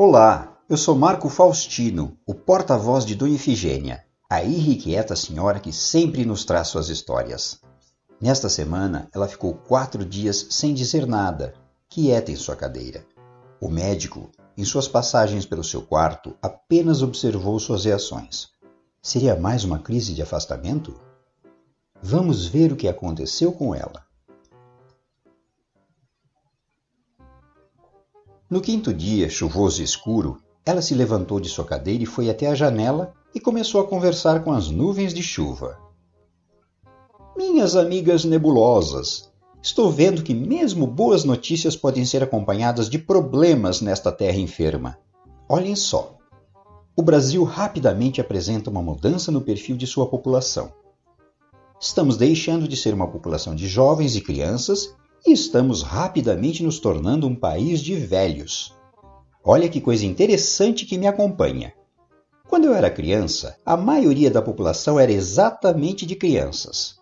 Olá, eu sou Marco Faustino, o porta-voz de Dona Ifigênia, a irrequieta senhora que sempre nos traz suas histórias. Nesta semana, ela ficou quatro dias sem dizer nada, quieta em sua cadeira. O médico, em suas passagens pelo seu quarto, apenas observou suas reações. Seria mais uma crise de afastamento? Vamos ver o que aconteceu com ela. No quinto dia, chuvoso e escuro, ela se levantou de sua cadeira e foi até a janela e começou a conversar com as nuvens de chuva. Minhas amigas nebulosas, estou vendo que mesmo boas notícias podem ser acompanhadas de problemas nesta terra enferma. Olhem só. O Brasil rapidamente apresenta uma mudança no perfil de sua população. Estamos deixando de ser uma população de jovens e crianças e estamos rapidamente nos tornando um país de velhos. Olha que coisa interessante que me acompanha. Quando eu era criança, a maioria da população era exatamente de crianças.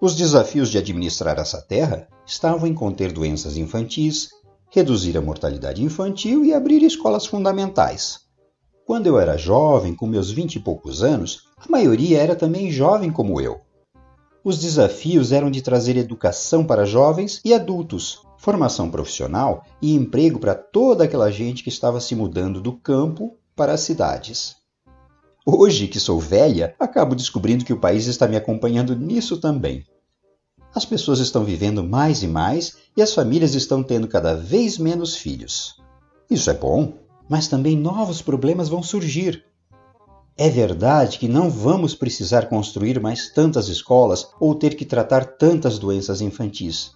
Os desafios de administrar essa terra estavam em conter doenças infantis, reduzir a mortalidade infantil e abrir escolas fundamentais. Quando eu era jovem, com meus vinte e poucos anos, a maioria era também jovem como eu. Os desafios eram de trazer educação para jovens e adultos, formação profissional e emprego para toda aquela gente que estava se mudando do campo para as cidades. Hoje, que sou velha, acabo descobrindo que o país está me acompanhando nisso também. As pessoas estão vivendo mais e mais e as famílias estão tendo cada vez menos filhos. Isso é bom, mas também novos problemas vão surgir. É verdade que não vamos precisar construir mais tantas escolas ou ter que tratar tantas doenças infantis.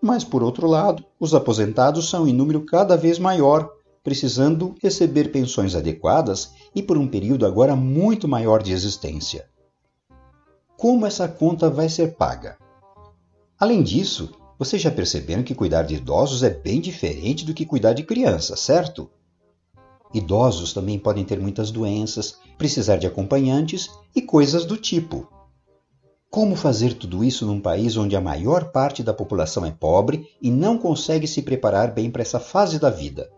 Mas, por outro lado, os aposentados são em número cada vez maior, precisando receber pensões adequadas e por um período agora muito maior de existência. Como essa conta vai ser paga? Além disso, vocês já perceberam que cuidar de idosos é bem diferente do que cuidar de crianças, certo? Idosos também podem ter muitas doenças, precisar de acompanhantes e coisas do tipo. Como fazer tudo isso num país onde a maior parte da população é pobre e não consegue se preparar bem para essa fase da vida?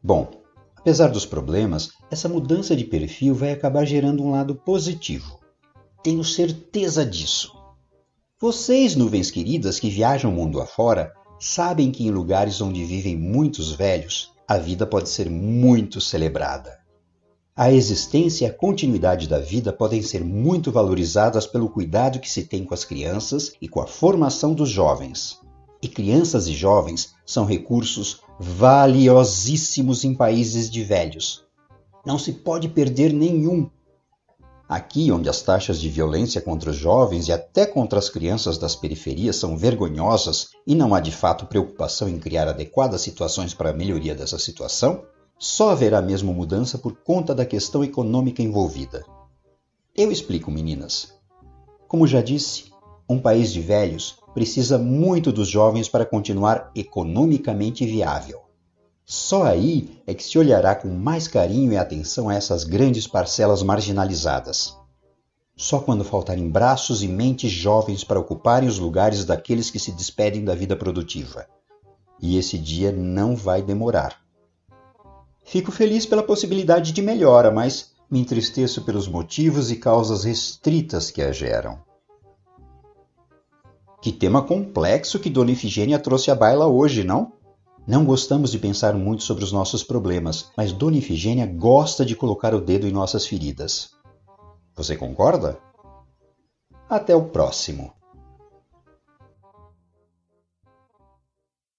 Bom, apesar dos problemas, essa mudança de perfil vai acabar gerando um lado positivo. Tenho certeza disso. Vocês, nuvens queridas que viajam o mundo afora, sabem que em lugares onde vivem muitos velhos, a vida pode ser muito celebrada. A existência e a continuidade da vida podem ser muito valorizadas pelo cuidado que se tem com as crianças e com a formação dos jovens. E crianças e jovens são recursos valiosíssimos em países de velhos. Não se pode perder nenhum Aqui, onde as taxas de violência contra os jovens e até contra as crianças das periferias são vergonhosas e não há de fato preocupação em criar adequadas situações para a melhoria dessa situação, só haverá mesmo mudança por conta da questão econômica envolvida. Eu explico, meninas. Como já disse, um país de velhos precisa muito dos jovens para continuar economicamente viável. Só aí é que se olhará com mais carinho e atenção a essas grandes parcelas marginalizadas. Só quando faltarem braços e mentes jovens para ocuparem os lugares daqueles que se despedem da vida produtiva. E esse dia não vai demorar. Fico feliz pela possibilidade de melhora, mas me entristeço pelos motivos e causas restritas que a geram. Que tema complexo que Dona Ifigênia trouxe à baila hoje, não? Não gostamos de pensar muito sobre os nossos problemas, mas Dona Ifigênia gosta de colocar o dedo em nossas feridas. Você concorda? Até o próximo!